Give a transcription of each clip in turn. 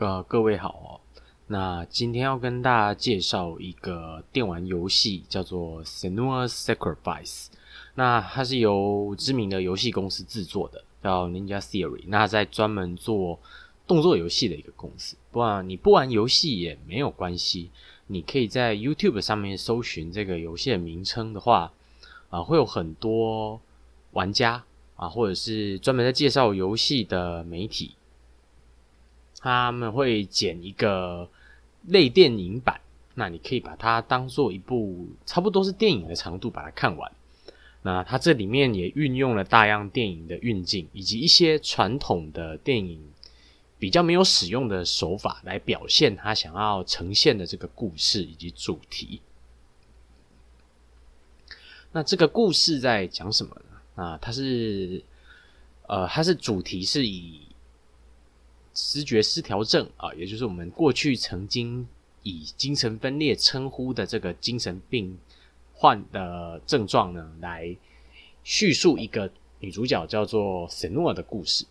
呃，各位好哦。那今天要跟大家介绍一个电玩游戏，叫做《Senua Sacrifice》。那它是由知名的游戏公司制作的，叫 Ninja Theory。那在专门做动作游戏的一个公司。不然你不玩游戏也没有关系，你可以在 YouTube 上面搜寻这个游戏的名称的话，啊，会有很多玩家啊，或者是专门在介绍游戏的媒体。他们会剪一个类电影版，那你可以把它当做一部差不多是电影的长度把它看完。那它这里面也运用了大量电影的运镜，以及一些传统的电影比较没有使用的手法来表现他想要呈现的这个故事以及主题。那这个故事在讲什么呢？啊，它是呃，它是主题是以。思觉失调症啊，也就是我们过去曾经以精神分裂称呼的这个精神病患的症状呢，来叙述一个女主角叫做沈诺的故事。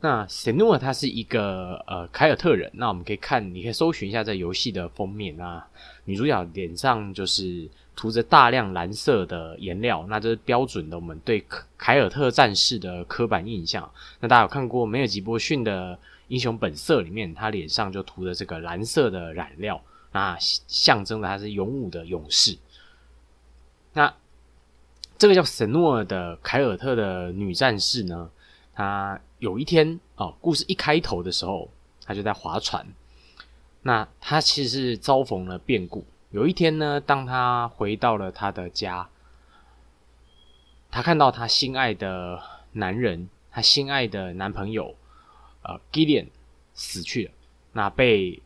那沈诺她是一个呃凯尔特人，那我们可以看，你可以搜寻一下这游戏的封面啊，女主角脸上就是涂着大量蓝色的颜料，那这是标准的我们对凯尔特战士的刻板印象。那大家有看过梅尔吉波逊的？英雄本色里面，他脸上就涂着这个蓝色的染料，那象征着他是勇武的勇士。那这个叫神诺的凯尔特的女战士呢，她有一天哦，故事一开头的时候，她就在划船。那她其实是遭逢了变故。有一天呢，当她回到了她的家，她看到她心爱的男人，她心爱的男朋友。呃，Gideon 死去了，那被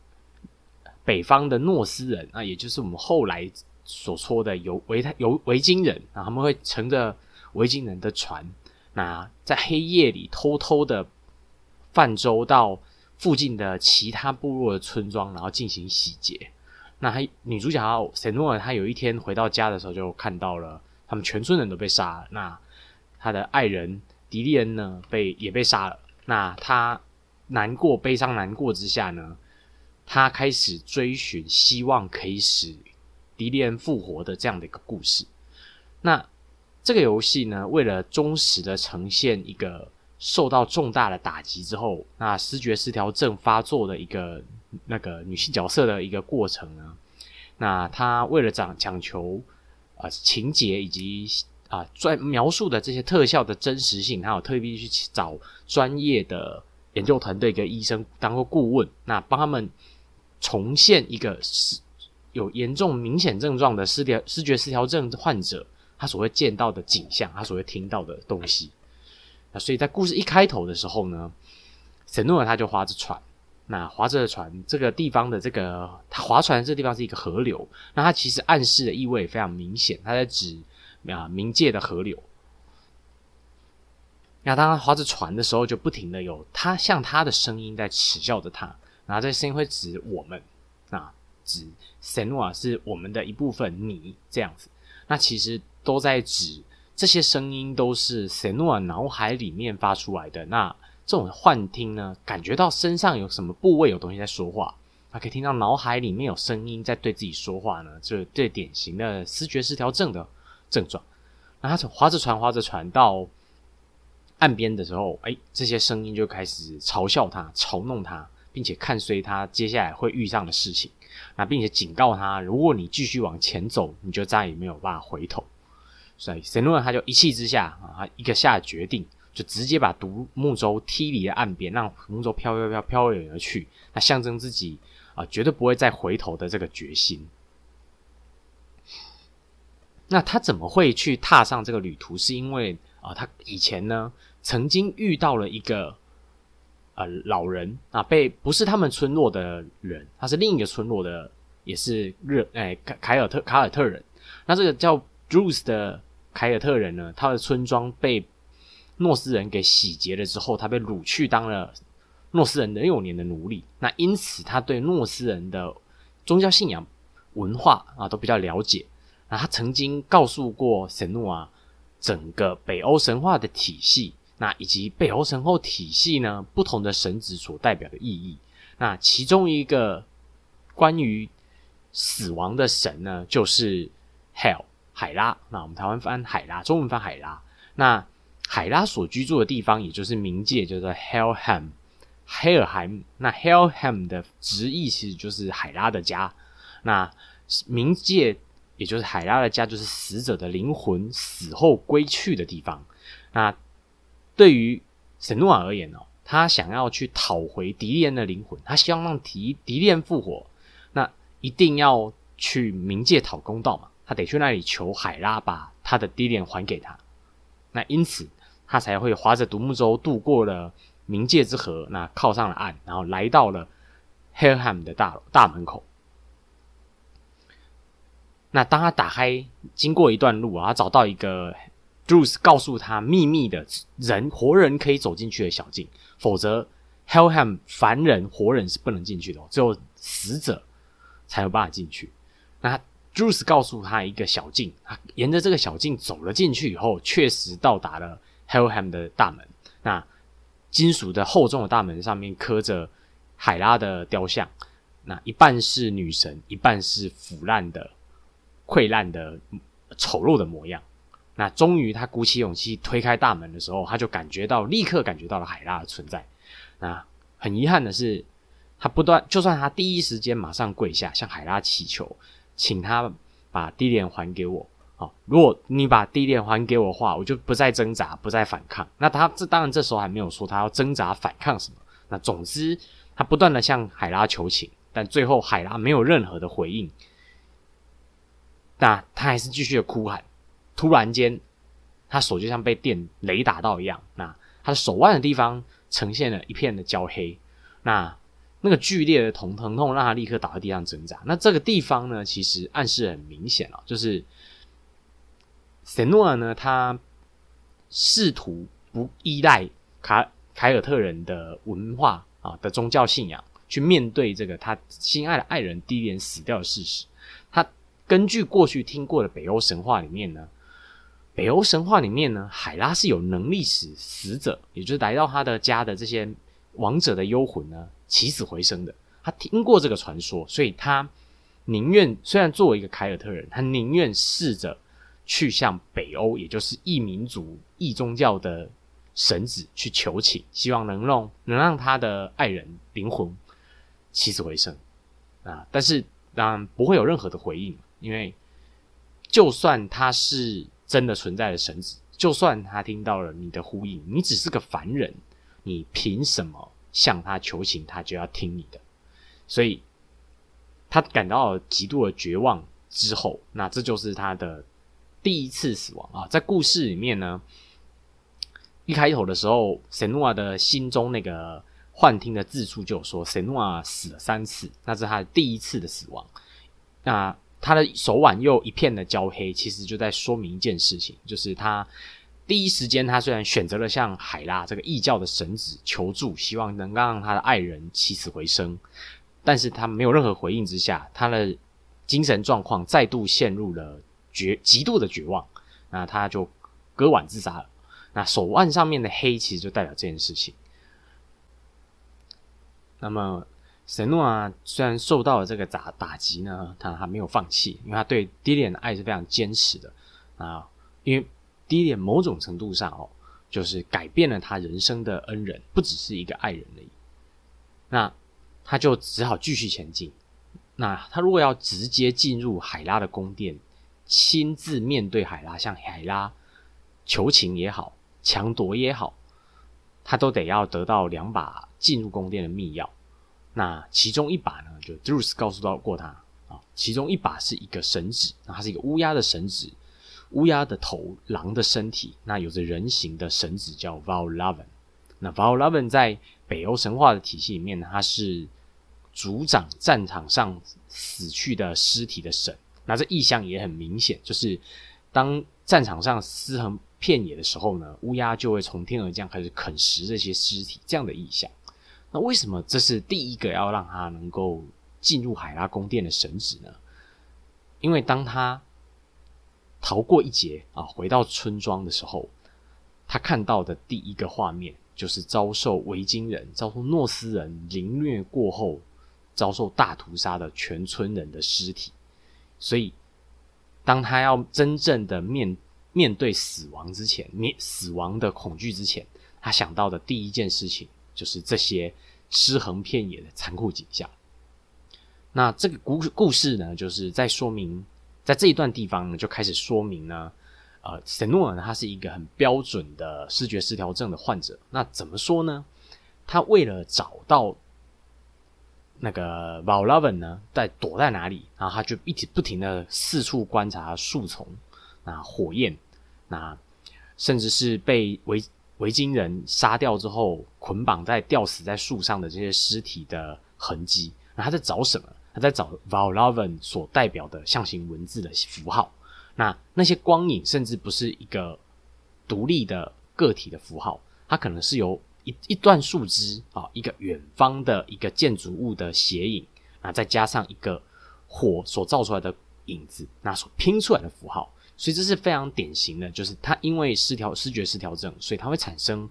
北方的诺斯人啊，也就是我们后来所说的有维他有维京人啊，他们会乘着维京人的船，那在黑夜里偷偷的泛舟到附近的其他部落的村庄，然后进行洗劫。那他女主角塞诺尔，她有一天回到家的时候，就看到了他们全村人都被杀了，那他的爱人迪利恩呢，被也被杀了。那他难过、悲伤、难过之下呢，他开始追寻希望可以使迪利恩复活的这样的一个故事。那这个游戏呢，为了忠实的呈现一个受到重大的打击之后，那视觉失调症发作的一个那个女性角色的一个过程呢，那他为了讲讲求啊情节以及。啊，专描述的这些特效的真实性，他有特地去找专业的研究团队跟医生当过顾问，那帮他们重现一个是有严重明显症状的失调视觉失调症患者他所会见到的景象，他所会听到的东西。那所以在故事一开头的时候呢，沈诺尔他就划着船，那划着船这个地方的这个他划船这个地方是一个河流，那它其实暗示的意味非常明显，他在指。啊，冥界的河流。那当他划着船的时候，就不停的有他像他的声音在耻笑着他。然后这声音会指我们啊，指神瓦是我们的一部分，你这样子。那其实都在指这些声音都是神瓦脑海里面发出来的。那这种幻听呢，感觉到身上有什么部位有东西在说话，他可以听到脑海里面有声音在对自己说话呢，这最典型的思觉失调症的。症状，那他从划着船，划着船到岸边的时候，哎，这些声音就开始嘲笑他、嘲弄他，并且看衰他接下来会遇上的事情，那并且警告他，如果你继续往前走，你就再也没有办法回头。所以神诺他就一气之下啊，一个下决定，就直接把独木舟踢离了岸边，让独木舟飘飘飘飘远而去，那象征自己啊绝对不会再回头的这个决心。那他怎么会去踏上这个旅途？是因为啊，他以前呢曾经遇到了一个呃老人啊，被不是他们村落的人，他是另一个村落的，也是热哎凯凯尔特凯尔特人。那这个叫 Bruce 的凯尔特人呢，他的村庄被诺斯人给洗劫了之后，他被掳去当了诺斯人的幼年的奴隶。那因此他对诺斯人的宗教信仰文化啊都比较了解。那他曾经告诉过神诺啊，整个北欧神话的体系，那以及北欧神话体系呢不同的神子所代表的意义。那其中一个关于死亡的神呢，就是 Hell 海拉。那我们台湾翻海拉，中文翻海拉。那海拉所居住的地方，也就是冥界，叫做 Hellham。黑尔海姆。那 Hellham 的直译其实就是海拉的家。那冥界，也就是海拉的家，就是死者的灵魂死后归去的地方。那对于神诺瓦而言哦，他想要去讨回迪利安的灵魂，他希望让迪迪利安复活。那一定要去冥界讨公道嘛？他得去那里求海拉把他的低廉还给他。那因此他才会划着独木舟渡过了冥界之河，那靠上了岸，然后来到了 Hellham 的大大门口。那当他打开，经过一段路啊，找到一个 Bruce 告诉他秘密的人活人可以走进去的小径，否则 Hellham 凡人活人是不能进去的，只有死者。才有办法进去。那 Juice 告诉他一个小径，他沿着这个小径走了进去以后，确实到达了 Hellham 的大门。那金属的厚重的大门上面刻着海拉的雕像，那一半是女神，一半是腐烂的、溃烂的、丑陋的模样。那终于他鼓起勇气推开大门的时候，他就感觉到，立刻感觉到了海拉的存在。那很遗憾的是。他不断，就算他第一时间马上跪下向海拉祈求，请他把低点还给我。好，如果你把低点还给我的话，我就不再挣扎，不再反抗。那他这当然这时候还没有说他要挣扎反抗什么。那总之，他不断的向海拉求情，但最后海拉没有任何的回应。那他还是继续的哭喊。突然间，他手就像被电雷打到一样，那他的手腕的地方呈现了一片的焦黑。那那个剧烈的疼疼痛让他立刻倒在地上挣扎。那这个地方呢，其实暗示很明显了，就是神诺尔呢，他试图不依赖凯凯尔特人的文化啊的宗教信仰，去面对这个他心爱的爱人低廉死掉的事实。根据过去听过的北欧神话里面呢，北欧神话里面呢，海拉是有能力使死者，也就是来到他的家的这些亡者的幽魂呢。起死回生的，他听过这个传说，所以他宁愿虽然作为一个凯尔特人，他宁愿试着去向北欧，也就是异民族、异宗教的神子去求情，希望能让能让他的爱人灵魂起死回生啊！但是当然不会有任何的回应，因为就算他是真的存在的神子，就算他听到了你的呼应，你只是个凡人，你凭什么？向他求情，他就要听你的，所以他感到极度的绝望之后，那这就是他的第一次死亡啊！在故事里面呢，一开头的时候，神诺的心中那个幻听的字处就有说，神诺死了三次，那是他第一次的死亡。那他的手腕又一片的焦黑，其实就在说明一件事情，就是他。第一时间，他虽然选择了向海拉这个异教的神子求助，希望能让他的爱人起死回生，但是他没有任何回应之下，他的精神状况再度陷入了绝极度的绝望，那他就割腕自杀了。那手腕上面的黑，其实就代表这件事情。那么神诺啊，虽然受到了这个打打击呢，他还没有放弃，因为他对迪莲的爱是非常坚持的啊，因为。第一点，某种程度上哦，就是改变了他人生的恩人，不只是一个爱人而已。那他就只好继续前进。那他如果要直接进入海拉的宫殿，亲自面对海拉，向海拉求情也好，强夺也好，他都得要得到两把进入宫殿的密钥。那其中一把呢，就 Druce 告诉到过他啊，其中一把是一个神指，那它是一个乌鸦的神指。乌鸦的头，狼的身体，那有着人形的神子叫 Valravn。那 Valravn 在北欧神话的体系里面呢，它是主掌战场上死去的尸体的神。那这意象也很明显，就是当战场上尸横遍野的时候呢，乌鸦就会从天而降，开始啃食这些尸体。这样的意象。那为什么这是第一个要让他能够进入海拉宫殿的神子呢？因为当他逃过一劫啊！回到村庄的时候，他看到的第一个画面就是遭受维京人、遭受诺斯人凌虐过后，遭受大屠杀的全村人的尸体。所以，当他要真正的面面对死亡之前，面死亡的恐惧之前，他想到的第一件事情就是这些尸横遍野的残酷景象。那这个故故事呢，就是在说明，在这一段地方呢，就开始说明呢，呃，沈诺尔他是一个很标准的视觉失调症的患者。那怎么说呢？他为了找到那个 Valravn 呢，在躲在哪里，然后他就一直不停的四处观察树丛、那火焰、那甚至是被围维京人杀掉之后捆绑在吊死在树上的这些尸体的痕迹。那他在找什么？他在找 Valravn 所代表的象形文字的符号，那那些光影甚至不是一个独立的个体的符号，它可能是由一一段树枝啊，一个远方的一个建筑物的斜影，啊，再加上一个火所造出来的影子，那所拼出来的符号，所以这是非常典型的，就是他因为失调视觉失调症，所以他会产生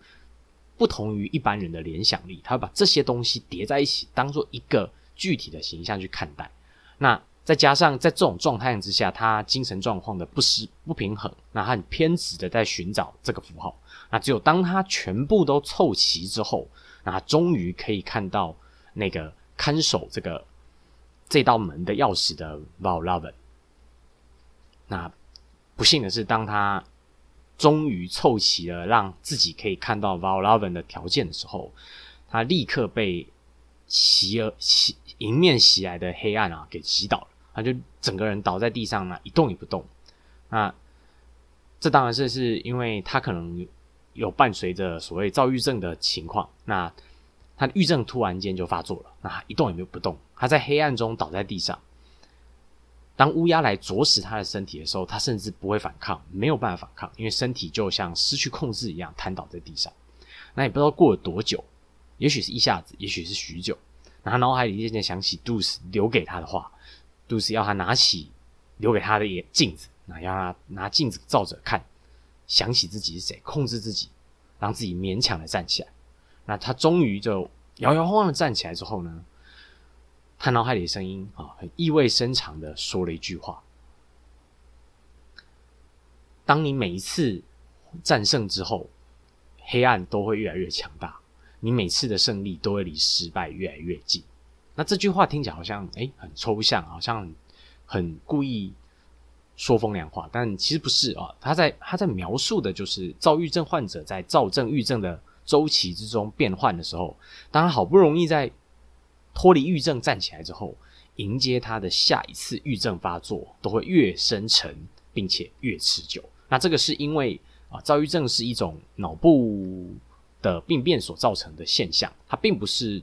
不同于一般人的联想力，他会把这些东西叠在一起，当做一个。具体的形象去看待，那再加上在这种状态之下，他精神状况的不失不平衡，那他很偏执的在寻找这个符号，那只有当他全部都凑齐之后，那他终于可以看到那个看守这个这道门的钥匙的 Valravn。那不幸的是，当他终于凑齐了让自己可以看到 Valravn 的条件的时候，他立刻被袭而袭。迎面袭来的黑暗啊，给击倒了，他就整个人倒在地上呢，一动也不动。那这当然是是因为他可能有伴随着所谓躁郁症的情况，那他的郁症突然间就发作了，那一动也没有不动，他在黑暗中倒在地上。当乌鸦来啄食他的身体的时候，他甚至不会反抗，没有办法反抗，因为身体就像失去控制一样瘫倒在地上。那也不知道过了多久，也许是一下子，也许是许久。他脑海里渐渐想起杜斯留给他的话，杜斯要他拿起留给他的眼镜子，那要他拿镜子照着看，想起自己是谁，控制自己，让自己勉强的站起来。那他终于就摇摇晃晃的站起来之后呢，他脑海里的声音啊，很意味深长的说了一句话：当你每一次战胜之后，黑暗都会越来越强大。你每次的胜利都会离失败越来越近。那这句话听起来好像哎很抽象，好像很故意说风凉话，但其实不是啊。他在他在描述的就是躁郁症患者在躁症郁症的周期之中变换的时候，当他好不容易在脱离郁症站起来之后，迎接他的下一次郁症发作都会越深沉，并且越持久。那这个是因为啊，躁郁症是一种脑部。的病变所造成的现象，它并不是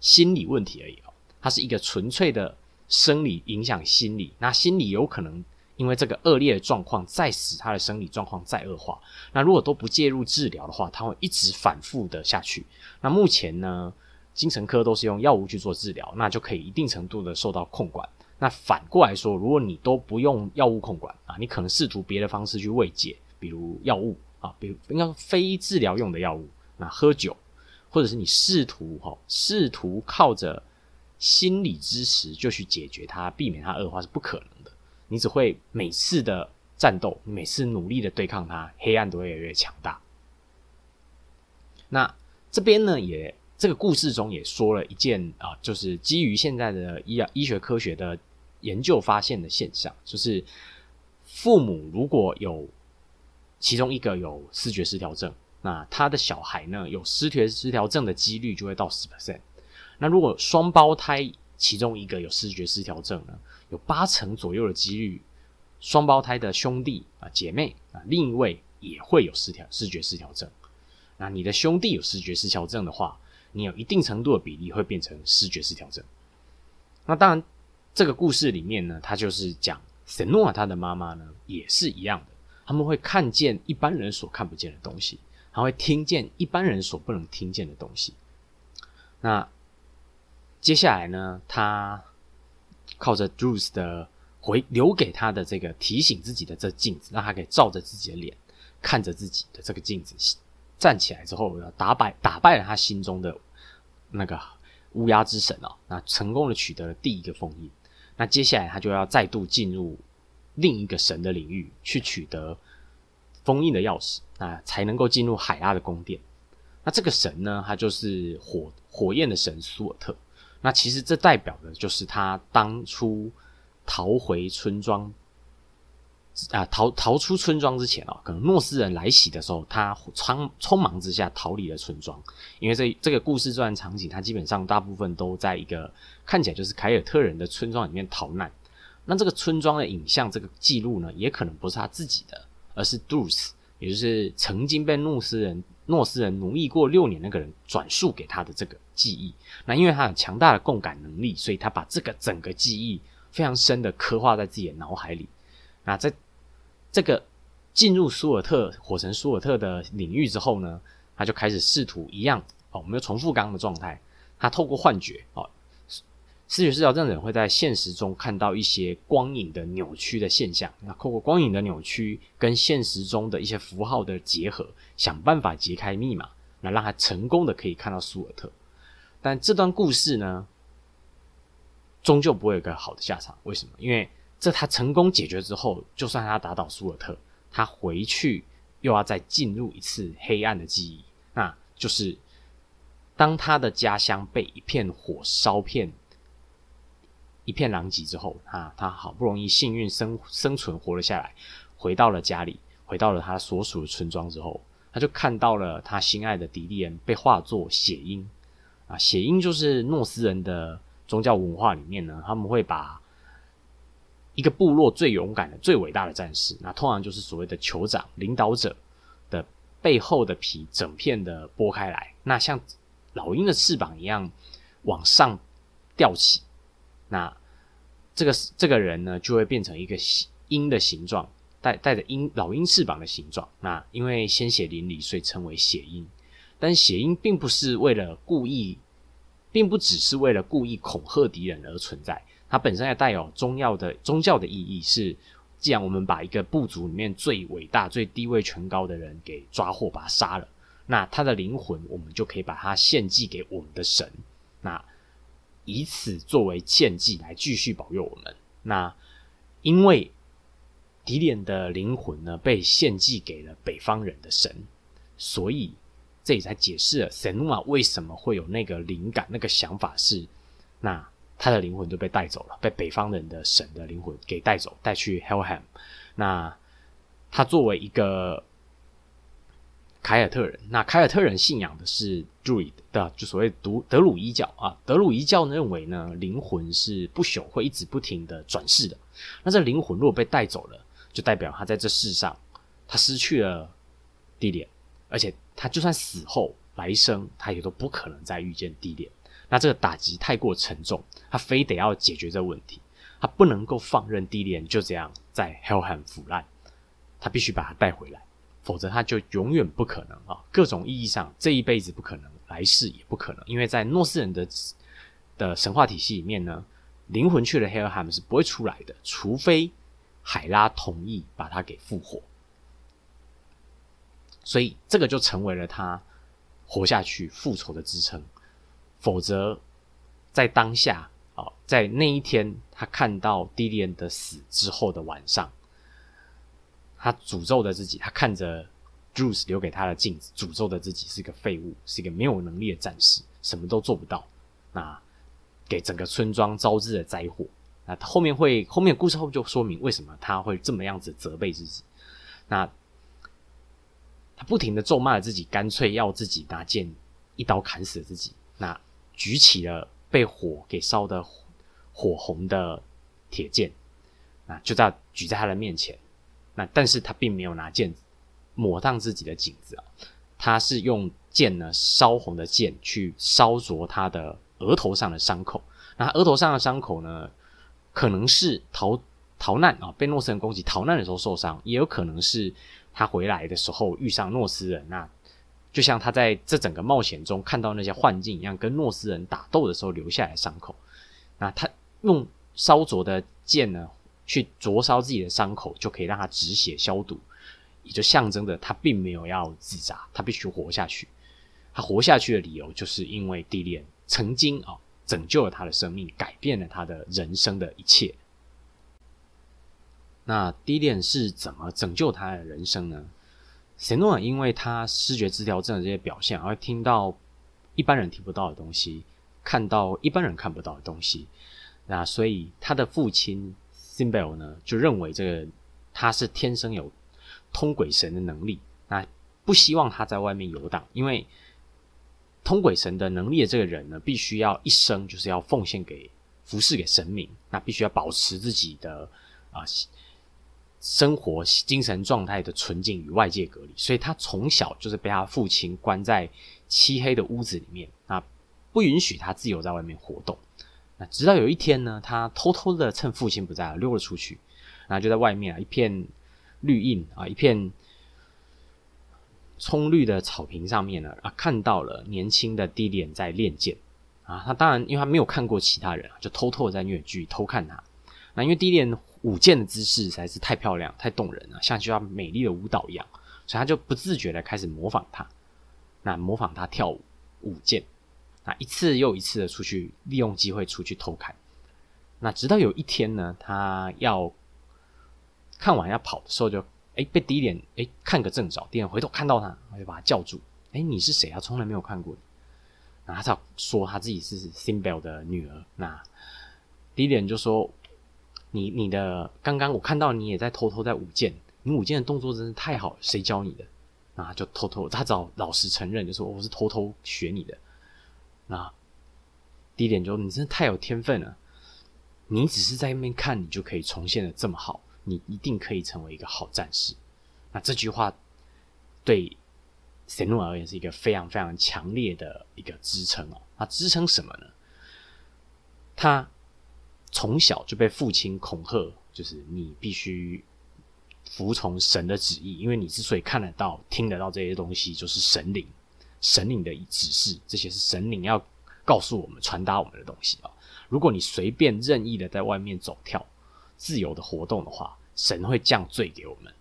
心理问题而已哦，它是一个纯粹的生理影响心理。那心理有可能因为这个恶劣的状况，再使他的生理状况再恶化。那如果都不介入治疗的话，它会一直反复的下去。那目前呢，精神科都是用药物去做治疗，那就可以一定程度的受到控管。那反过来说，如果你都不用药物控管啊，你可能试图别的方式去慰藉，比如药物啊，比如应该非治疗用的药物。那喝酒，或者是你试图哈，试图靠着心理支持就去解决它，避免它恶化是不可能的。你只会每次的战斗，每次努力的对抗它，黑暗都会越来越强大。那这边呢，也这个故事中也说了一件啊，就是基于现在的医药医学科学的研究发现的现象，就是父母如果有其中一个有视觉失调症。那他的小孩呢，有失觉失调症的几率就会到十 percent。那如果双胞胎其中一个有视觉失调症呢，有八成左右的几率，双胞胎的兄弟啊姐妹啊另一位也会有失调视觉失调症。那你的兄弟有视觉失调症的话，你有一定程度的比例会变成视觉失调症。那当然，这个故事里面呢，他就是讲神诺他的妈妈呢也是一样的，他们会看见一般人所看不见的东西。他会听见一般人所不能听见的东西。那接下来呢？他靠着 Druce 的回留给他的这个提醒自己的这镜子，让他可以照着自己的脸看着自己的这个镜子，站起来之后，打败打败了他心中的那个乌鸦之神哦，那成功的取得了第一个封印。那接下来他就要再度进入另一个神的领域，去取得封印的钥匙，那才能够进入海拉的宫殿。那这个神呢，他就是火火焰的神苏尔特。那其实这代表的就是他当初逃回村庄。啊，逃逃出村庄之前哦，可能诺斯人来袭的时候，他匆匆忙之下逃离了村庄。因为这这个故事段场景，他基本上大部分都在一个看起来就是凯尔特人的村庄里面逃难。那这个村庄的影像，这个记录呢，也可能不是他自己的，而是杜斯，也就是曾经被诺斯人诺斯人奴役过六年那个人转述给他的这个记忆。那因为他有强大的共感能力，所以他把这个整个记忆非常深的刻画在自己的脑海里。那在这个进入苏尔特火神苏尔特的领域之后呢，他就开始试图一样哦，我们又重复刚刚的状态。他透过幻觉哦，视觉失调症人会在现实中看到一些光影的扭曲的现象。那透过光影的扭曲跟现实中的一些符号的结合，想办法解开密码，那让他成功的可以看到苏尔特。但这段故事呢，终究不会有个好的下场。为什么？因为。这他成功解决之后，就算他打倒苏尔特，他回去又要再进入一次黑暗的记忆，那就是当他的家乡被一片火烧遍，一片狼藉之后，啊，他好不容易幸运生生存活了下来，回到了家里，回到了他所属的村庄之后，他就看到了他心爱的迪利恩被化作血鹰，啊，血鹰就是诺斯人的宗教文化里面呢，他们会把。一个部落最勇敢的、最伟大的战士，那通常就是所谓的酋长、领导者的背后的皮整片的剥开来，那像老鹰的翅膀一样往上吊起，那这个这个人呢，就会变成一个鹰的形状，带带着鹰老鹰翅膀的形状。那因为鲜血淋漓，所以称为血鹰。但血鹰并不是为了故意，并不只是为了故意恐吓敌人而存在。它本身还带有宗教的宗教的意义，是既然我们把一个部族里面最伟大、最地位权高的人给抓获，把他杀了，那他的灵魂我们就可以把他献祭给我们的神，那以此作为献祭来继续保佑我们。那因为迪莲的灵魂呢被献祭给了北方人的神，所以这也才解释了神努玛为什么会有那个灵感、那个想法是那。他的灵魂就被带走了，被北方人的神的灵魂给带走，带去 Hellham。那他作为一个凯尔特人，那凯尔特人信仰的是 Druid 的，就所谓德德鲁伊教啊。德鲁伊教认为呢，灵魂是不朽，会一直不停的转世的。那这灵魂如果被带走了，就代表他在这世上他失去了地点，而且他就算死后来生，他也都不可能再遇见地点。那这个打击太过沉重，他非得要解决这个问题，他不能够放任迪莲就这样在 Hellham 腐烂，他必须把他带回来，否则他就永远不可能啊！各种意义上，这一辈子不可能，来世也不可能，因为在诺斯人的的神话体系里面呢，灵魂去了 Hellham 是不会出来的，除非海拉同意把他给复活，所以这个就成为了他活下去复仇的支撑。否则，在当下啊，在那一天，他看到迪利恩的死之后的晚上，他诅咒的自己，他看着 Juice 留给他的镜子，诅咒的自己是个废物，是一个没有能力的战士，什么都做不到。那给整个村庄招致了灾祸。那后面会后面故事后就说明为什么他会这么样子责备自己。那他不停的咒骂自己，干脆要自己拿剑一刀砍死自己。举起了被火给烧的火红的铁剑，啊，就在举在他的面前。那但是他并没有拿剑抹烫自己的颈子啊，他是用剑呢烧红的剑去烧灼他的额头上的伤口。那额头上的伤口呢，可能是逃逃难啊，被诺斯人攻击逃难的时候受伤，也有可能是他回来的时候遇上诺斯人那。就像他在这整个冒险中看到那些幻境一样，跟诺斯人打斗的时候留下来的伤口。那他用烧灼的剑呢，去灼烧自己的伤口，就可以让他止血消毒。也就象征着他并没有要自杀，他必须活下去。他活下去的理由，就是因为迪莲曾经啊拯救了他的生命，改变了他的人生的一切。那迪莲是怎么拯救他的人生呢？塞诺尔因为他视觉失调症的这些表现，而听到一般人听不到的东西，看到一般人看不到的东西。那所以他的父亲 Simbel 呢，就认为这个他是天生有通鬼神的能力，那不希望他在外面游荡，因为通鬼神的能力的这个人呢，必须要一生就是要奉献给服侍给神明，那必须要保持自己的啊生活精神状态的纯净与外界隔离，所以他从小就是被他父亲关在漆黑的屋子里面，那不允许他自由在外面活动。那直到有一天呢，他偷偷的趁父亲不在溜了出去，然后就在外面啊一片绿荫啊一片葱绿的草坪上面呢啊看到了年轻的低脸在练剑啊，他当然因为他没有看过其他人啊，就偷偷在虐剧偷看他。那因为低脸舞剑的姿势实在是太漂亮太动人了，像就像美丽的舞蹈一样，所以他就不自觉的开始模仿他，那模仿他跳舞舞剑。那一次又一次的出去，利用机会出去偷看。那直到有一天呢，他要看完要跑的时候，就哎被第一脸哎看个正着，第二回头看到他，我就把他叫住。哎，你是谁啊？从来没有看过你。那他说他自己是 Simbel 的女儿。那第一脸就说：“你你的刚刚我看到你也在偷偷在舞剑，你舞剑的动作真是太好，谁教你的？”那就偷偷他找老师承认，就说我是偷偷学你的。那第一点就你真的太有天分了，你只是在那边看，你就可以重现的这么好，你一定可以成为一个好战士。那这句话对神诺而言是一个非常非常强烈的一个支撑哦。那支撑什么呢？他从小就被父亲恐吓，就是你必须服从神的旨意，因为你之所以看得到、听得到这些东西，就是神灵。神灵的指示，这些是神灵要告诉我们、传达我们的东西啊。如果你随便任意的在外面走跳、自由的活动的话，神会降罪给我们，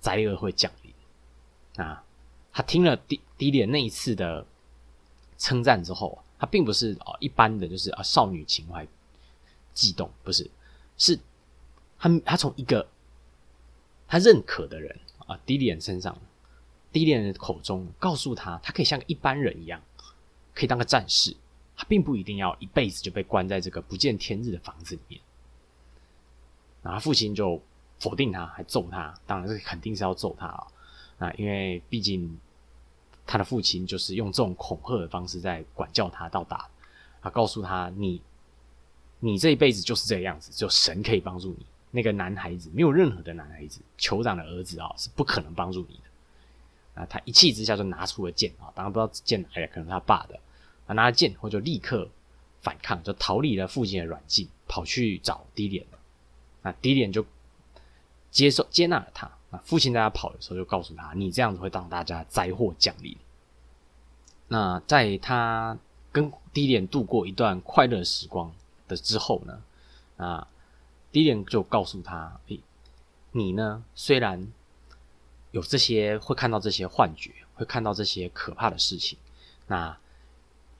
灾厄会降临。啊，他听了低低廉那一次的称赞之后，他并不是啊一般的就是啊少女情怀悸动，不是，是他他从一个他认可的人啊低廉身上。低廉人口中告诉他，他可以像个一般人一样，可以当个战士，他并不一定要一辈子就被关在这个不见天日的房子里面。然后父亲就否定他，还揍他，当然是肯定是要揍他啊！啊，因为毕竟他的父亲就是用这种恐吓的方式在管教他到大，啊，告诉他你你这一辈子就是这个样子，只有神可以帮助你。那个男孩子没有任何的男孩子，酋长的儿子啊，是不可能帮助你的。啊，他一气之下就拿出了剑啊，当然不知道剑哪来，可能他爸的啊，拿了剑后就立刻反抗，就逃离了父亲的软禁，跑去找低廉了。那低廉就接受接纳了他。啊，父亲在他跑的时候就告诉他：“你这样子会让大家灾祸降临。”那在他跟低廉度过一段快乐时光的之后呢，啊，第一点就告诉他：“诶，你呢，虽然……”有这些会看到这些幻觉，会看到这些可怕的事情，那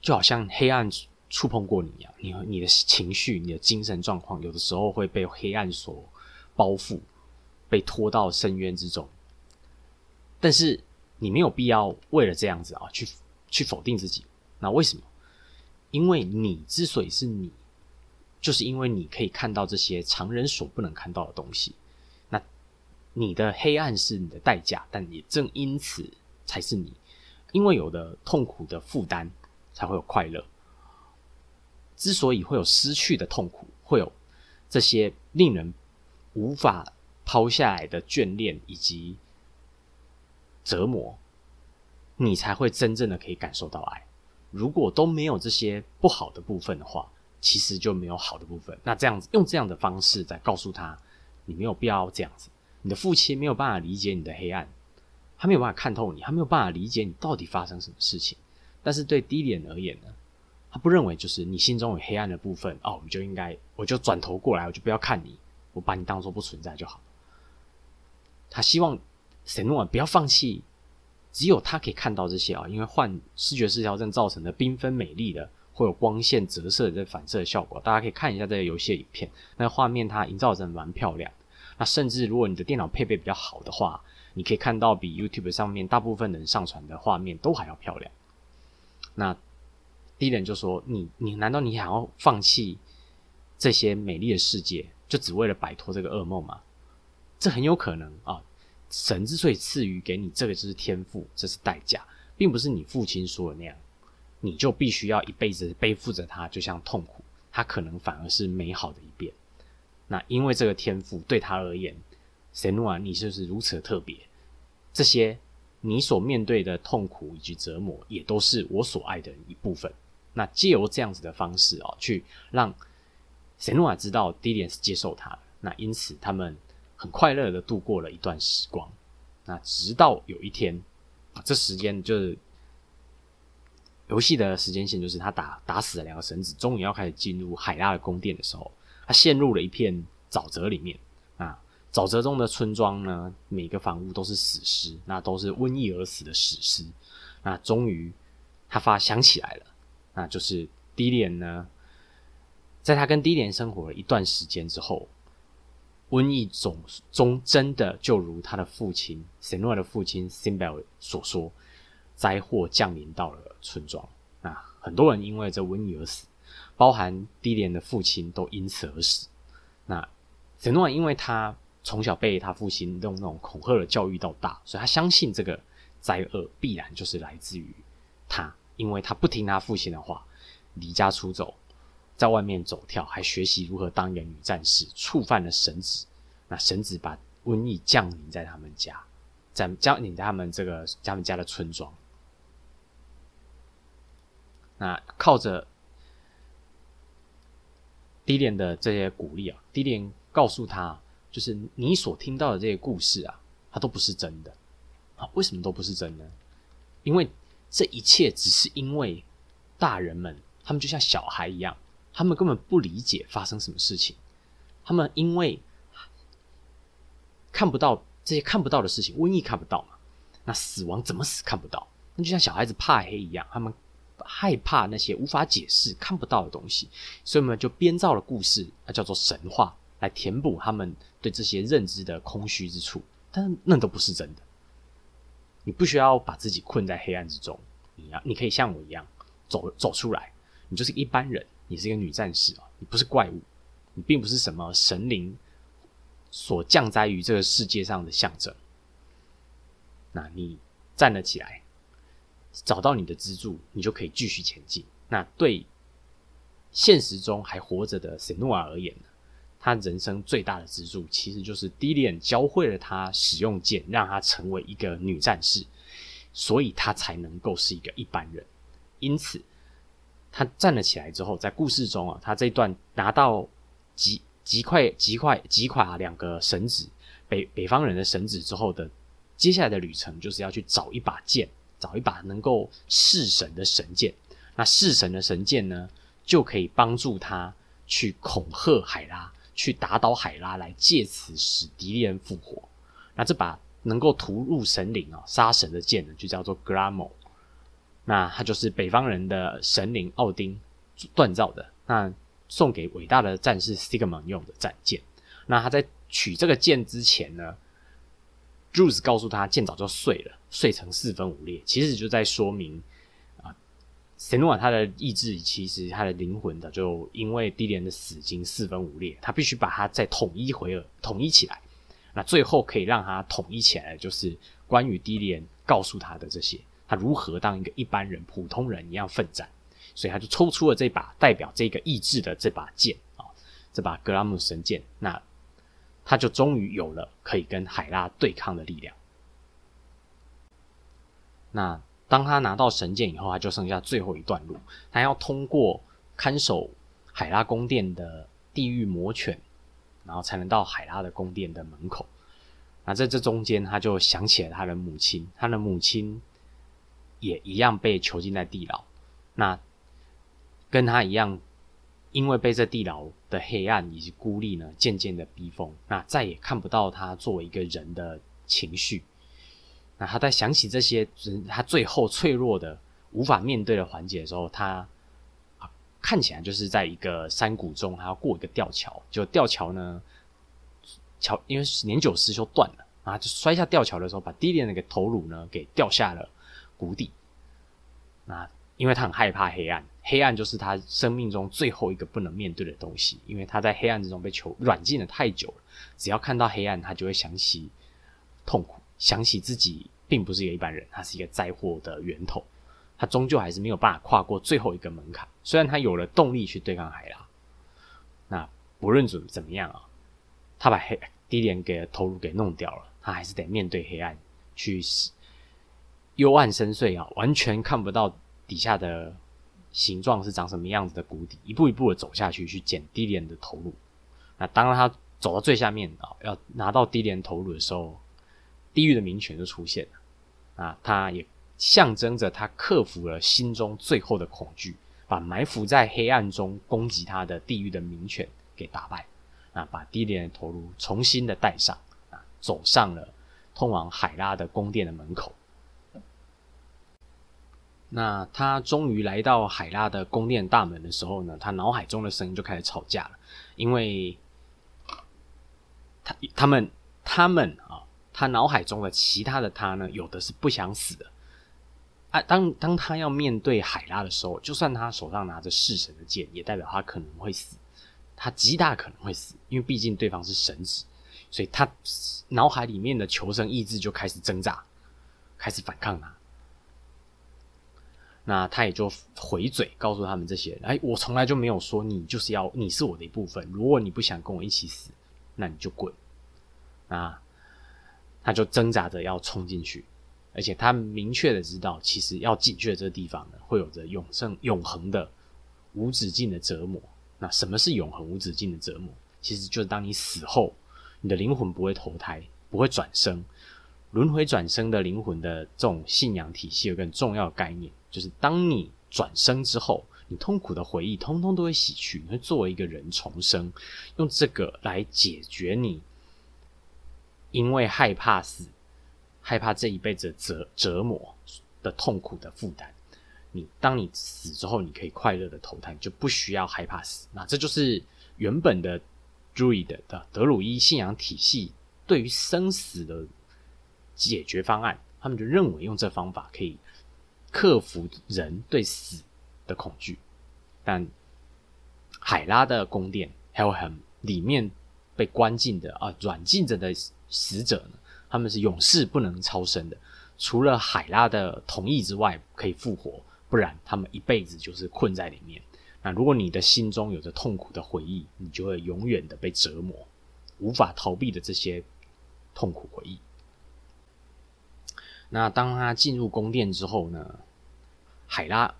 就好像黑暗触碰过你一样，你你的情绪、你的精神状况，有的时候会被黑暗所包覆，被拖到深渊之中。但是你没有必要为了这样子啊，去去否定自己。那为什么？因为你之所以是你，就是因为你可以看到这些常人所不能看到的东西。那你的黑暗是你的代价，但也正因此才是你，因为有的痛苦的负担，才会有快乐。之所以会有失去的痛苦，会有这些令人无法抛下来的眷恋以及折磨，你才会真正的可以感受到爱。如果都没有这些不好的部分的话，其实就没有好的部分。那这样子用这样的方式在告诉他，你没有必要这样子。你的父亲没有办法理解你的黑暗，他没有办法看透你，他没有办法理解你到底发生什么事情。但是对低点而言呢，他不认为就是你心中有黑暗的部分哦，我们就应该我就转头过来，我就不要看你，我把你当做不存在就好。他希望塞诺瓦不要放弃，只有他可以看到这些啊，因为患视觉失调症造成的缤纷美丽的，会有光线折射的反射的效果。大家可以看一下这个游戏的影片，那画面它营造真的蛮漂亮。那甚至如果你的电脑配备比较好的话，你可以看到比 YouTube 上面大部分人上传的画面都还要漂亮。那第一人就说：“你你难道你想要放弃这些美丽的世界，就只为了摆脱这个噩梦吗？这很有可能啊。神之所以赐予给你这个，就是天赋，这是代价，并不是你父亲说的那样，你就必须要一辈子背负着它，就像痛苦，它可能反而是美好的一边。那因为这个天赋对他而言，神诺啊，你就是如此特别，这些你所面对的痛苦以及折磨，也都是我所爱的一部分。”那借由这样子的方式哦，去让塞诺瓦知道迪莲是接受他的，那因此他们很快乐的度过了一段时光。那直到有一天，这时间就是游戏的时间线，就是他打打死了两个神子，终于要开始进入海拉的宫殿的时候，他陷入了一片沼泽里面。啊，沼泽中的村庄呢，每个房屋都是死尸，那都是瘟疫而死的死尸。那终于他发想起来了。那就是低廉呢，在他跟低廉生活了一段时间之后，瘟疫总终真的就如他的父亲塞诺的父亲 Simbel 所说，灾祸降临到了村庄。那很多人因为这瘟疫而死，包含低廉的父亲都因此而死。那塞诺因为他从小被他父亲用那种恐吓的教育到大，所以他相信这个灾厄必然就是来自于他。因为他不听他父亲的话，离家出走，在外面走跳，还学习如何当一个女战士，触犯了神子。那神子把瘟疫降临在他们家，在降临在他们这个他们家的村庄。那靠着低廉的这些鼓励啊，低廉告诉他，就是你所听到的这些故事啊，它都不是真的啊。为什么都不是真的？因为。这一切只是因为大人们，他们就像小孩一样，他们根本不理解发生什么事情。他们因为看不到这些看不到的事情，瘟疫看不到嘛，那死亡怎么死看不到？那就像小孩子怕黑一样，他们害怕那些无法解释、看不到的东西，所以我们就编造了故事，那叫做神话，来填补他们对这些认知的空虚之处。但那都不是真的。你不需要把自己困在黑暗之中，你要，你可以像我一样走走出来。你就是一般人，你是一个女战士啊，你不是怪物，你并不是什么神灵所降灾于这个世界上的象征。那你站了起来，找到你的支柱，你就可以继续前进。那对现实中还活着的塞诺尔而言呢？他人生最大的支柱，其实就是迪莲教会了他使用剑，让他成为一个女战士，所以他才能够是一个一般人。因此，他站了起来之后，在故事中啊，他这段拿到击击快击快击垮两个绳子北北方人的绳子之后的接下来的旅程，就是要去找一把剑，找一把能够弑神的神剑。那弑神的神剑呢，就可以帮助他去恐吓海拉。去打倒海拉，来借此使迪利恩复活。那这把能够屠戮神灵啊、杀神的剑呢，就叫做格拉莫。那它就是北方人的神灵奥丁锻造的。那送给伟大的战士 Sigmund 用的战剑。那他在取这个剑之前呢，Jules 告诉他，剑早就碎了，碎成四分五裂。其实就在说明。啊，神诺瓦他的意志，其实他的灵魂的，就因为低廉的死经四分五裂，他必须把它再统一回尔，统一起来。那最后可以让他统一起来的，就是关于低廉告诉他的这些，他如何当一个一般人、普通人一样奋战。所以他就抽出了这把代表这个意志的这把剑啊，这把格拉姆神剑。那他就终于有了可以跟海拉对抗的力量。那。当他拿到神剑以后，他就剩下最后一段路，他要通过看守海拉宫殿的地狱魔犬，然后才能到海拉的宫殿的门口。那在这中间，他就想起了他的母亲，他的母亲也一样被囚禁在地牢。那跟他一样，因为被这地牢的黑暗以及孤立呢，渐渐的逼疯，那再也看不到他作为一个人的情绪。那他在想起这些他最后脆弱的、无法面对的环节的时候，他看起来就是在一个山谷中，还要过一个吊桥。就吊桥呢，桥因为年久失修断了，啊，就摔下吊桥的时候，把低廉那个头颅呢给掉下了谷底。那因为他很害怕黑暗，黑暗就是他生命中最后一个不能面对的东西。因为他在黑暗之中被囚软禁了太久了，只要看到黑暗，他就会想起痛苦。想起自己并不是一个一般人，他是一个灾祸的源头，他终究还是没有办法跨过最后一个门槛。虽然他有了动力去对抗海拉，那不论怎怎么样啊，他把黑低廉给头颅给弄掉了，他还是得面对黑暗，去幽暗深邃啊，完全看不到底下的形状是长什么样子的谷底，一步一步的走下去去捡低廉的头颅。那当他走到最下面啊，要拿到低廉头颅的时候。地狱的名权就出现了，啊，他也象征着他克服了心中最后的恐惧，把埋伏在黑暗中攻击他的地狱的名权给打败，啊，把低廉的头颅重新的带上，啊，走上了通往海拉的宫殿的门口。那他终于来到海拉的宫殿大门的时候呢，他脑海中的声音就开始吵架了，因为他他们他们啊。他脑海中的其他的他呢？有的是不想死的啊。当当他要面对海拉的时候，就算他手上拿着弑神的剑，也代表他可能会死。他极大可能会死，因为毕竟对方是神子，所以他脑海里面的求生意志就开始挣扎，开始反抗他。那他也就回嘴告诉他们这些人：哎，我从来就没有说你就是要你是我的一部分。如果你不想跟我一起死，那你就滚啊！他就挣扎着要冲进去，而且他明确的知道，其实要进去的这个地方呢，会有着永生、永恒的、无止境的折磨。那什么是永恒无止境的折磨？其实就是当你死后，你的灵魂不会投胎，不会转生。轮回转生的灵魂的这种信仰体系有个很重要的概念，就是当你转生之后，你痛苦的回忆通通都会洗去，你会作为一个人重生，用这个来解决你。因为害怕死，害怕这一辈子折折磨的痛苦的负担，你当你死之后，你可以快乐的投胎，就不需要害怕死。那这就是原本的朱伊的的德鲁伊信仰体系对于生死的解决方案。他们就认为用这方法可以克服人对死的恐惧。但海拉的宫殿还有很里面被关进的啊软禁着的。死者呢？他们是永世不能超生的，除了海拉的同意之外，可以复活，不然他们一辈子就是困在里面。那如果你的心中有着痛苦的回忆，你就会永远的被折磨，无法逃避的这些痛苦回忆。那当他进入宫殿之后呢？海拉，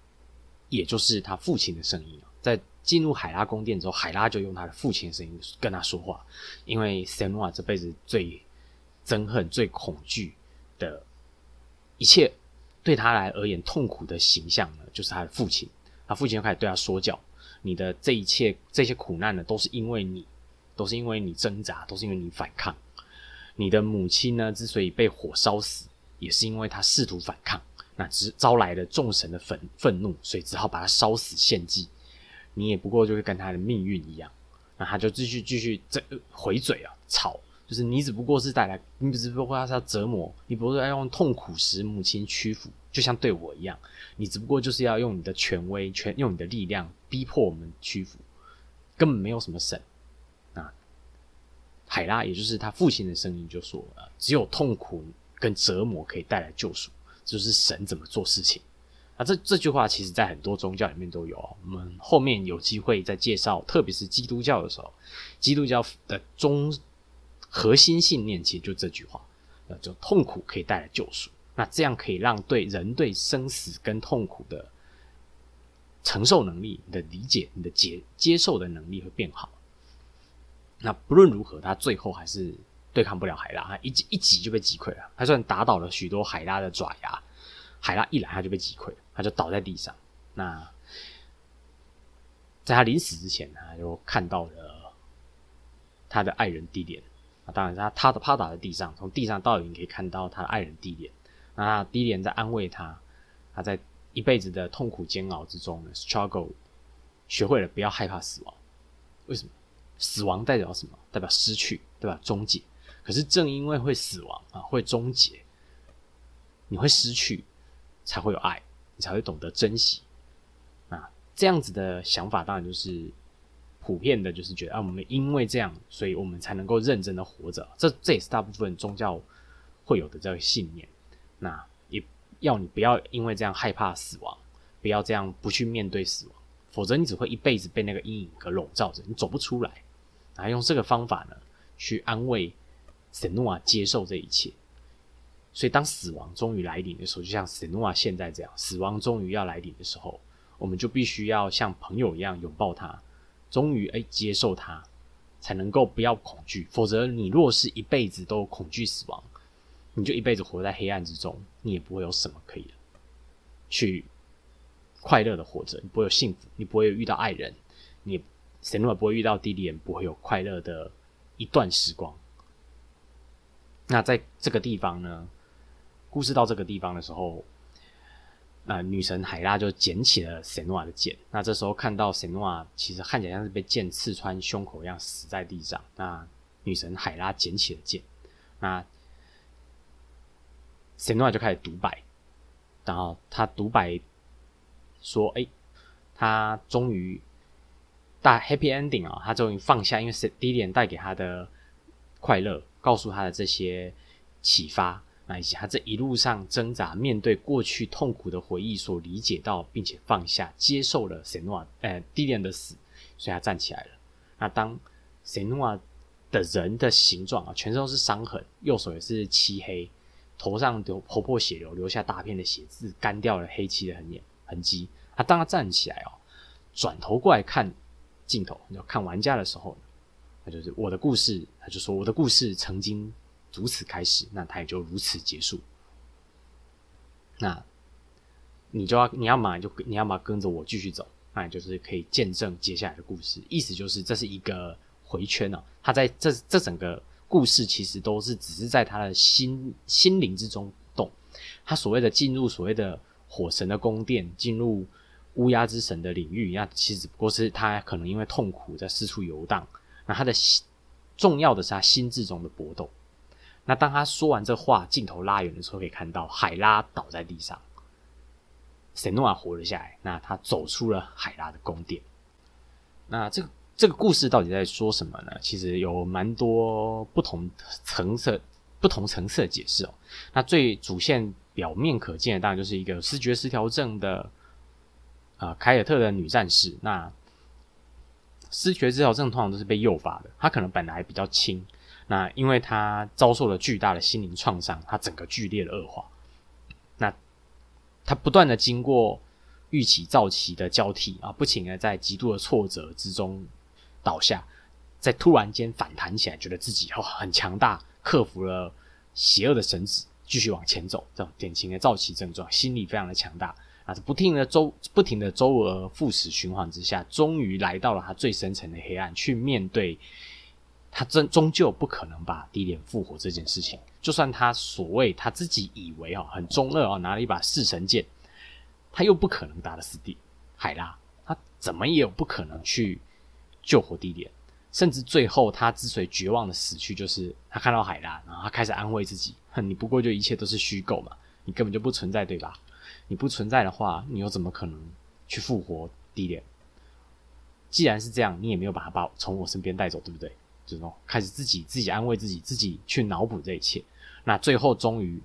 也就是他父亲的声音啊在进入海拉宫殿之后，海拉就用他的父亲的声音跟他说话，因为塞诺瓦这辈子最憎恨、最恐惧的一切，对他来而言痛苦的形象呢，就是他的父亲。他父亲就开始对他说教：“你的这一切、这些苦难呢，都是因为你，都是因为你挣扎，都是因为你反抗。你的母亲呢，之所以被火烧死，也是因为他试图反抗，那只招来了众神的愤愤怒，所以只好把他烧死献祭。”你也不过就是跟他的命运一样，那他就继续继续这回嘴啊，吵，就是你只不过是带来，你只不过是要折磨，你不是要用痛苦使母亲屈服，就像对我一样，你只不过就是要用你的权威，权用你的力量逼迫我们屈服，根本没有什么神啊。海拉，也就是他父亲的声音就说了，只有痛苦跟折磨可以带来救赎，就是神怎么做事情。啊，这这句话其实在很多宗教里面都有。我们后面有机会再介绍，特别是基督教的时候，基督教的中核心信念其实就这句话：，呃，就痛苦可以带来救赎。那这样可以让对人对生死跟痛苦的承受能力、你的理解、你的接接受的能力会变好。那不论如何，他最后还是对抗不了海拉，他一一击就被击溃了。他虽然打倒了许多海拉的爪牙。海拉一来，他就被击溃，他就倒在地上。那在他临死之前，他就看到了他的爱人地莲啊，当然他他的趴倒在地上，从地上倒影可以看到他的爱人地莲。那低廉在安慰他，他在一辈子的痛苦煎熬之中呢，struggle，学会了不要害怕死亡。为什么？死亡代表什么？代表失去，对吧？终结。可是正因为会死亡啊，会终结，你会失去，才会有爱，你才会懂得珍惜。啊，这样子的想法当然就是普遍的，就是觉得啊，我们因为这样，所以我们才能够认真的活着。这这也是大部分宗教会有的这个信念。那也要你不要因为这样害怕死亡，不要这样不去面对死亡，否则你只会一辈子被那个阴影给笼罩着，你走不出来。然后用这个方法呢，去安慰。神诺瓦接受这一切，所以当死亡终于来临的时候，就像神诺瓦现在这样，死亡终于要来临的时候，我们就必须要像朋友一样拥抱他，终于哎接受他，才能够不要恐惧。否则，你若是一辈子都恐惧死亡，你就一辈子活在黑暗之中，你也不会有什么可以去快乐的活着，你不会有幸福，你不会有遇到爱人，你神诺瓦不会遇到弟弟，也不会有快乐的一段时光。那在这个地方呢，故事到这个地方的时候，那女神海拉就捡起了神诺瓦的剑。那这时候看到神诺瓦其实看起来像是被剑刺穿胸口一样死在地上。那女神海拉捡起了剑，那神诺瓦就开始独白，然后他独白说：“哎，他终于大 happy ending 啊！他终于放下，因为是第一点带给他的快乐。”告诉他的这些启发，那以及他这一路上挣扎、面对过去痛苦的回忆所理解到，并且放下、接受了神诺瓦，呃，蒂莲的死，所以他站起来了。那当神诺瓦的人的形状啊，全身都是伤痕，右手也是漆黑，头上流婆破血流，留下大片的血渍，干掉了黑漆的痕痕迹。他当他站起来哦，转头过来看镜头，要看玩家的时候。那就是我的故事，他就说我的故事曾经如此开始，那他也就如此结束。那你就要你要嘛就你要嘛跟着我继续走，那也就是可以见证接下来的故事。意思就是这是一个回圈哦，他在这这整个故事其实都是只是在他的心心灵之中动。他所谓的进入所谓的火神的宫殿，进入乌鸦之神的领域，那其实只不过是他可能因为痛苦在四处游荡。那他的心重要的是他心智中的搏斗。那当他说完这话，镜头拉远的时候，可以看到海拉倒在地上，神诺瓦活了下来。那他走出了海拉的宫殿。那这个这个故事到底在说什么呢？其实有蛮多不同层次、不同层次的解释哦。那最主线表面可见的，当然就是一个视觉失调症的啊凯尔特的女战士。那失觉失调症通常都是被诱发的，他可能本来比较轻，那因为他遭受了巨大的心灵创伤，他整个剧烈的恶化，那他不断的经过预期躁期的交替啊，不停的在极度的挫折之中倒下，在突然间反弹起来，觉得自己哦很强大，克服了邪恶的神子，继续往前走，这种典型的躁期症状，心理非常的强大。啊，不停的周不停的周而复始循环之下，终于来到了他最深层的黑暗，去面对他终终究不可能把低点复活这件事情。就算他所谓他自己以为啊很中二啊，拿了一把弑神剑，他又不可能打得死地海拉，他怎么也有不可能去救活地点。甚至最后他之所以绝望的死去，就是他看到海拉，然后他开始安慰自己：，哼，你不过就一切都是虚构嘛，你根本就不存在，对吧？你不存在的话，你又怎么可能去复活低廉？既然是这样，你也没有把他把从我身边带走，对不对？这种开始自己自己安慰自己，自己去脑补这一切。那最后终于，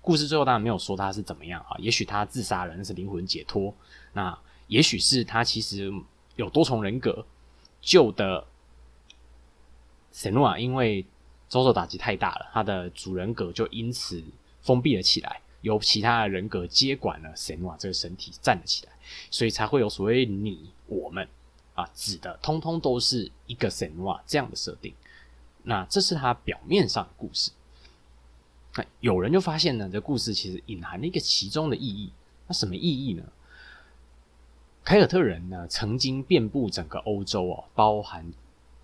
故事最后当然没有说他是怎么样啊？也许他自杀了，那是灵魂解脱。那也许是他其实有多重人格。旧的神诺啊因为遭受打击太大了，他的主人格就因此封闭了起来。由其他的人格接管了神瓦这个身体站了起来，所以才会有所谓你我们啊，指的通通都是一个神瓦这样的设定。那这是他表面上的故事。那有人就发现呢，这故事其实隐含了一个其中的意义。那什么意义呢？凯尔特人呢，曾经遍布整个欧洲哦，包含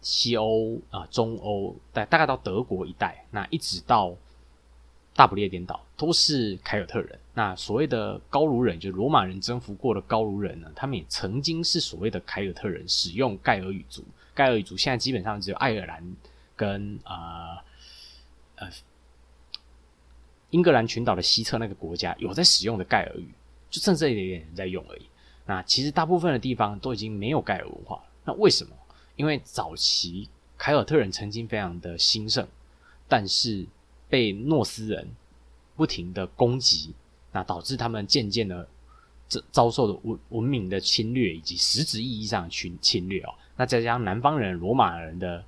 西欧啊、中欧，大大概到德国一带，那一直到。大不列颠岛都是凯尔特人。那所谓的高卢人，就是罗马人征服过的高卢人呢，他们也曾经是所谓的凯尔特人，使用盖尔语族。盖尔语族现在基本上只有爱尔兰跟呃呃英格兰群岛的西侧那个国家有在使用的盖尔语，就剩这一点点人在用而已。那其实大部分的地方都已经没有盖尔文化了。那为什么？因为早期凯尔特人曾经非常的兴盛，但是被诺斯人不停的攻击，那导致他们渐渐的这遭受的文文明的侵略，以及实质意义上的侵侵略哦。那再加上南方人、罗马人的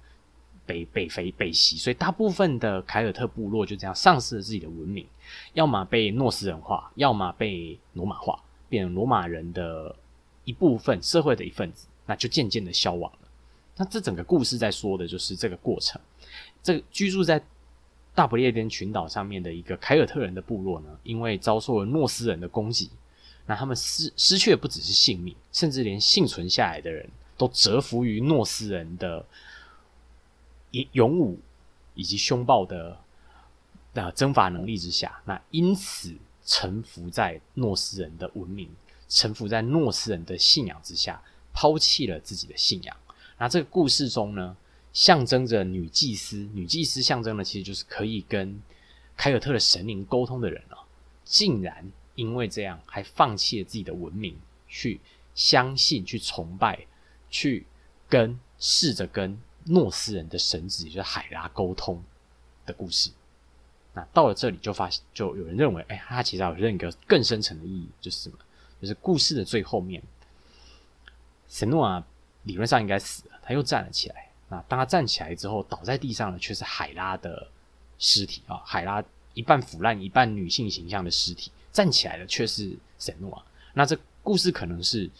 北北非北袭，所以大部分的凯尔特部落就这样丧失了自己的文明，要么被诺斯人化，要么被罗马化，变成罗马人的一部分，社会的一份子，那就渐渐的消亡了。那这整个故事在说的就是这个过程。这个居住在大不列颠群岛上面的一个凯尔特人的部落呢，因为遭受了诺斯人的攻击，那他们失失去的不只是性命，甚至连幸存下来的人。都折服于诺斯人的勇勇武以及凶暴的的征伐能力之下，那因此臣服在诺斯人的文明，臣服在诺斯人的信仰之下，抛弃了自己的信仰。那这个故事中呢，象征着女祭司，女祭司象征的其实就是可以跟凯尔特的神灵沟通的人啊，竟然因为这样还放弃了自己的文明，去相信、去崇拜。去跟试着跟诺斯人的神子，也就是海拉沟通的故事。那到了这里，就发现就有人认为，哎，他其实有另一个更深层的意义，就是什么？就是故事的最后面，神诺啊，理论上应该死了，他又站了起来。那当他站起来之后，倒在地上的却是海拉的尸体啊，海拉一半腐烂、一半女性形象的尸体，站起来的却是神诺啊。那这故事可能是。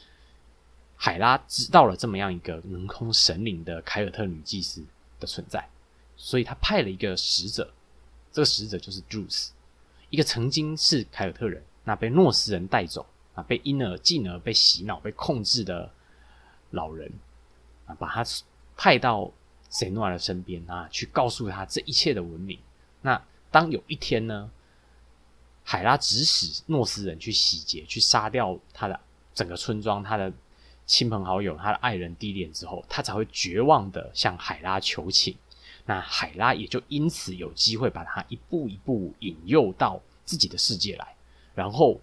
海拉知道了这么样一个能空神灵的凯尔特女祭司的存在，所以他派了一个使者，这个使者就是 Juice，一个曾经是凯尔特人，那被诺斯人带走啊，被因而进而被洗脑、被控制的老人啊，把他派到塞诺尔的身边啊，去告诉他这一切的文明。那当有一天呢，海拉指使诺斯人去洗劫、去杀掉他的整个村庄，他的。亲朋好友，他的爱人低脸之后，他才会绝望的向海拉求情。那海拉也就因此有机会把他一步一步引诱到自己的世界来，然后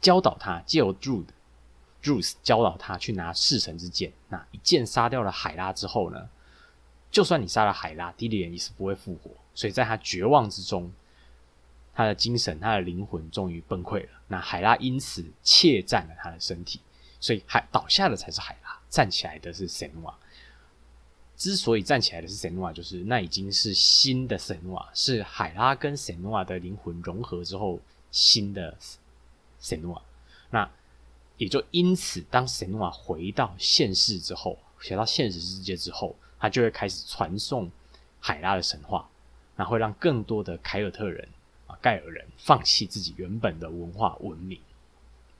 教导他借由 Druid，Druid 教导他去拿弑神之剑。那一剑杀掉了海拉之后呢，就算你杀了海拉，低脸也是不会复活。所以在他绝望之中。他的精神，他的灵魂终于崩溃了。那海拉因此怯战了他的身体，所以海倒下的才是海拉，站起来的是神瓦。之所以站起来的是神瓦，就是那已经是新的神瓦，是海拉跟神瓦的灵魂融合之后新的神瓦。那也就因此，当神瓦回到现世之后，回到现实世界之后，他就会开始传送海拉的神话，那会让更多的凯尔特人啊。盖尔人放弃自己原本的文化文明，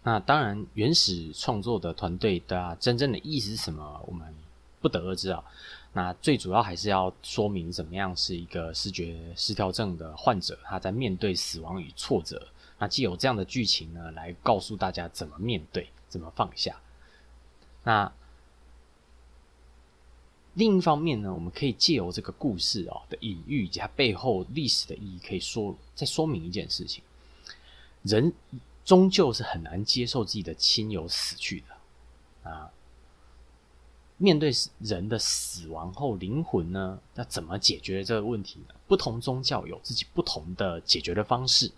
那当然原始创作的团队的真正的意思是什么，我们不得而知啊。那最主要还是要说明怎么样是一个视觉失调症的患者，他在面对死亡与挫折，那既有这样的剧情呢，来告诉大家怎么面对，怎么放下。那。另一方面呢，我们可以借由这个故事哦的隐喻以及它背后历史的意义，可以说再说明一件事情：人终究是很难接受自己的亲友死去的啊。面对人的死亡后，灵魂呢，要怎么解决这个问题呢？不同宗教有自己不同的解决的方式。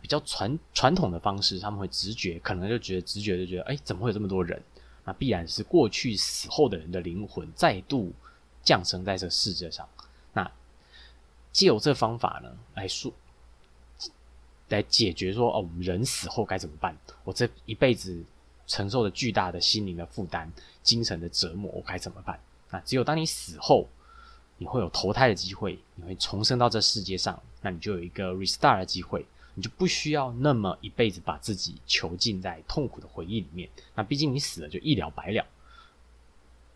比较传传统的方式，他们会直觉，可能就觉得直觉就觉得，哎，怎么会有这么多人？那必然是过去死后的人的灵魂再度降生在这世界上。那借由这方法呢，来说来解决说哦，我们人死后该怎么办？我这一辈子承受着巨大的心灵的负担、精神的折磨，我该怎么办？那只有当你死后，你会有投胎的机会，你会重生到这世界上，那你就有一个 restart 的机会。你就不需要那么一辈子把自己囚禁在痛苦的回忆里面。那毕竟你死了就一了百了。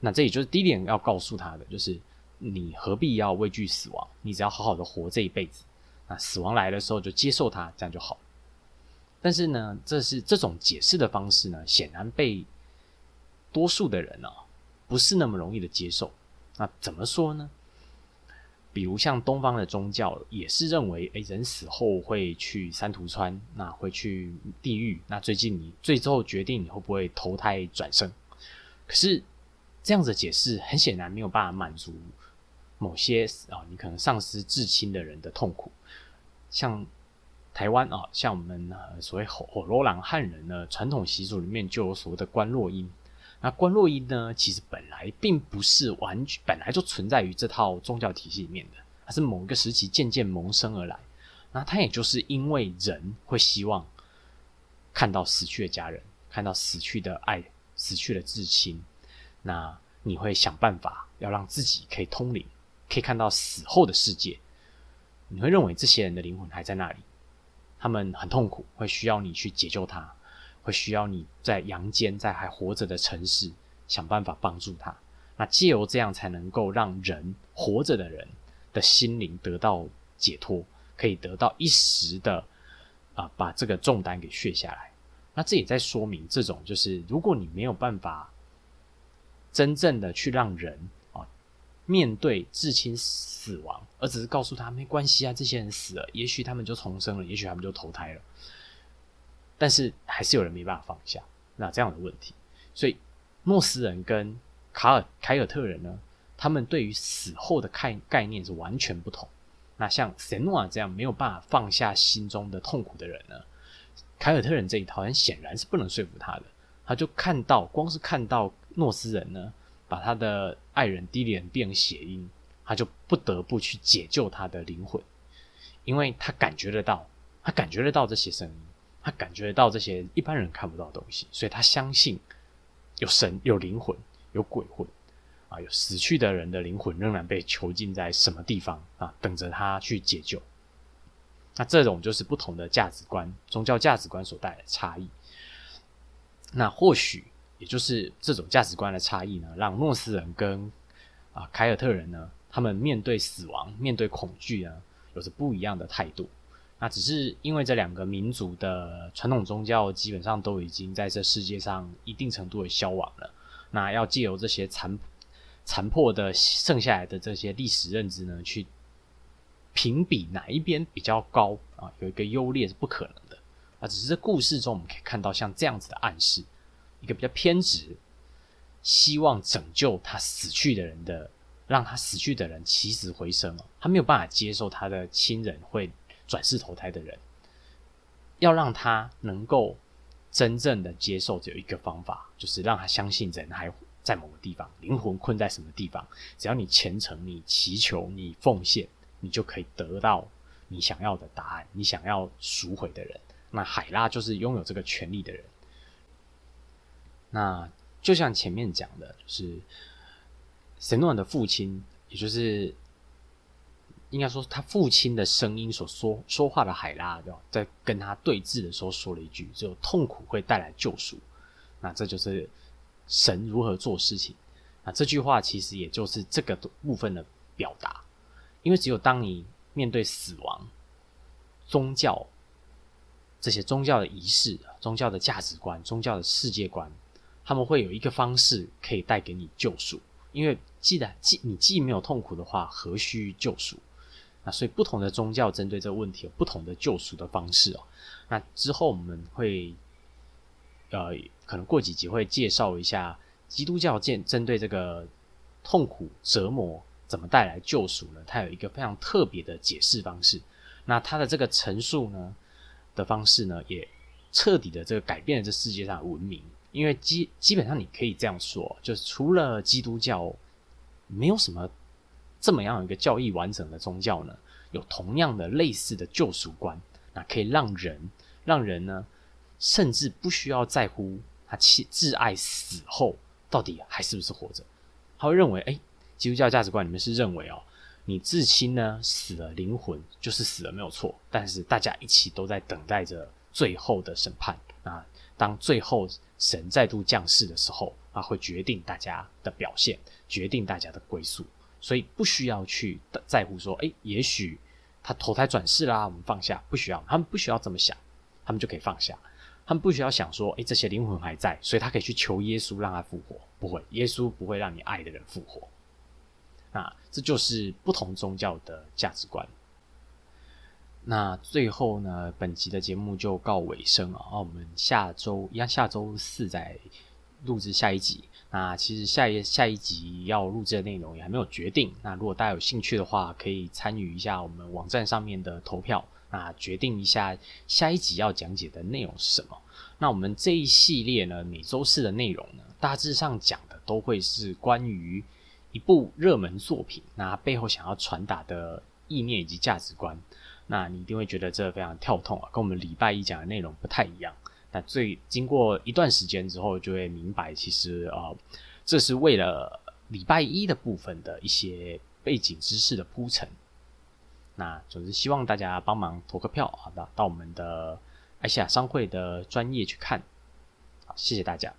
那这也就是第一点要告诉他的，就是你何必要畏惧死亡？你只要好好的活这一辈子。那死亡来的时候就接受它，这样就好。但是呢，这是这种解释的方式呢，显然被多数的人呢不是那么容易的接受。那怎么说呢？比如像东方的宗教也是认为，哎，人死后会去三途川，那会去地狱。那最近你最后决定你会不会投胎转生？可是这样子解释很显然没有办法满足某些啊，你可能丧失至亲的人的痛苦。像台湾啊，像我们所谓火火罗兰汉人呢，传统习俗里面就有所谓的观落音。那观落阴呢，其实本来并不是完全本来就存在于这套宗教体系里面的，它是某一个时期渐渐萌生而来。那它也就是因为人会希望看到死去的家人，看到死去的爱、死去的至亲，那你会想办法要让自己可以通灵，可以看到死后的世界。你会认为这些人的灵魂还在那里，他们很痛苦，会需要你去解救他。会需要你在阳间，在还活着的城市想办法帮助他。那借由这样，才能够让人活着的人的心灵得到解脱，可以得到一时的啊，把这个重担给卸下来。那这也在说明，这种就是如果你没有办法真正的去让人啊面对至亲死亡，而只是告诉他没关系啊，这些人死了，也许他们就重生了，也许他们就投胎了。但是还是有人没办法放下那这样的问题，所以诺斯人跟卡尔凯尔特人呢，他们对于死后的概概念是完全不同。那像神诺瓦这样没有办法放下心中的痛苦的人呢，凯尔特人这一套很显然是不能说服他的。他就看到，光是看到诺斯人呢，把他的爱人低廉变成血鹰，他就不得不去解救他的灵魂，因为他感觉得到，他感觉得到这些声音。他感觉到这些一般人看不到的东西，所以他相信有神、有灵魂、有鬼魂啊，有死去的人的灵魂仍然被囚禁在什么地方啊，等着他去解救。那这种就是不同的价值观、宗教价值观所带来的差异。那或许也就是这种价值观的差异呢，让诺斯人跟啊凯尔特人呢，他们面对死亡、面对恐惧呢，有着不一样的态度。那只是因为这两个民族的传统宗教基本上都已经在这世界上一定程度的消亡了。那要借由这些残残破的剩下来的这些历史认知呢，去评比哪一边比较高啊，有一个优劣是不可能的。啊，只是在故事中我们可以看到像这样子的暗示，一个比较偏执，希望拯救他死去的人的，让他死去的人起死回生哦，他没有办法接受他的亲人会。转世投胎的人，要让他能够真正的接受，只有一个方法，就是让他相信人还在某个地方，灵魂困在什么地方。只要你虔诚、你祈求、你奉献，你就可以得到你想要的答案。你想要赎回的人，那海拉就是拥有这个权利的人。那就像前面讲的，就是神诺的父亲，也就是。应该说，他父亲的声音所说说话的海拉，对吧？在跟他对峙的时候，说了一句：“只有痛苦会带来救赎。”那这就是神如何做事情。那这句话其实也就是这个部分的表达。因为只有当你面对死亡、宗教这些宗教的仪式、宗教的价值观、宗教的世界观，他们会有一个方式可以带给你救赎。因为既然既你既没有痛苦的话，何须救赎？那所以不同的宗教针对这个问题有不同的救赎的方式哦。那之后我们会，呃，可能过几集会介绍一下基督教建针对这个痛苦折磨怎么带来救赎呢？它有一个非常特别的解释方式。那它的这个陈述呢的方式呢，也彻底的这个改变了这世界上文明。因为基基本上你可以这样说，就是除了基督教，没有什么。这么样一个教义完整的宗教呢，有同样的类似的救赎观，那可以让人让人呢，甚至不需要在乎他亲挚爱死后到底还是不是活着。他会认为，哎，基督教价值观里面是认为哦，你至亲呢死了，灵魂就是死了没有错，但是大家一起都在等待着最后的审判啊。当最后神再度降世的时候，啊，会决定大家的表现，决定大家的归宿。所以不需要去在乎说，哎，也许他投胎转世啦，我们放下，不需要，他们不需要这么想，他们就可以放下，他们不需要想说，诶，这些灵魂还在，所以他可以去求耶稣让他复活，不会，耶稣不会让你爱的人复活。那这就是不同宗教的价值观。那最后呢，本集的节目就告尾声啊。我们下周一样，下周四再录制下一集。那其实下一下一集要录制的内容也还没有决定。那如果大家有兴趣的话，可以参与一下我们网站上面的投票，那决定一下下一集要讲解的内容是什么。那我们这一系列呢，每周四的内容呢，大致上讲的都会是关于一部热门作品，那背后想要传达的意念以及价值观。那你一定会觉得这非常跳痛啊，跟我们礼拜一讲的内容不太一样。那最经过一段时间之后，就会明白，其实啊，这是为了礼拜一的部分的一些背景知识的铺陈。那总之希望大家帮忙投个票，啊，到，到我们的爱西亚商会的专业去看。好，谢谢大家。